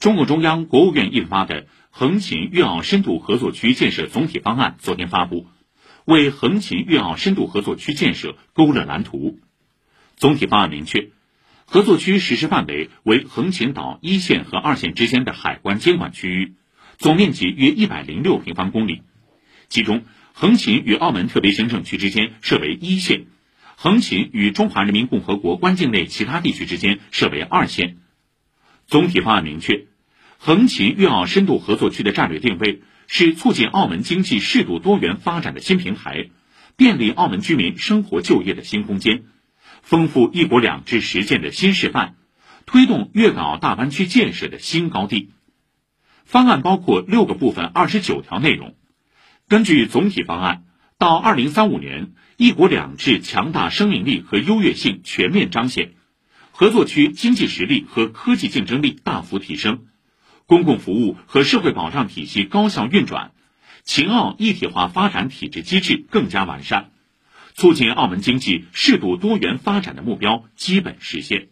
中共中央、国务院印发的《横琴粤澳深度合作区建设总体方案》昨天发布，为横琴粤澳深度合作区建设勾勒蓝图。总体方案明确，合作区实施范围为横琴岛一线和二线之间的海关监管区域，总面积约一百零六平方公里，其中横琴与澳门特别行政区之间设为一线，横琴与中华人民共和国关境内其他地区之间设为二线。总体方案明确。横琴粤澳深度合作区的战略定位是促进澳门经济适度多元发展的新平台，便利澳门居民生活就业的新空间，丰富“一国两制”实践的新示范，推动粤港澳大湾区建设的新高地。方案包括六个部分、二十九条内容。根据总体方案，到二零三五年，“一国两制”强大生命力和优越性全面彰显，合作区经济实力和科技竞争力大幅提升。公共服务和社会保障体系高效运转，秦澳一体化发展体制机制更加完善，促进澳门经济适度多元发展的目标基本实现。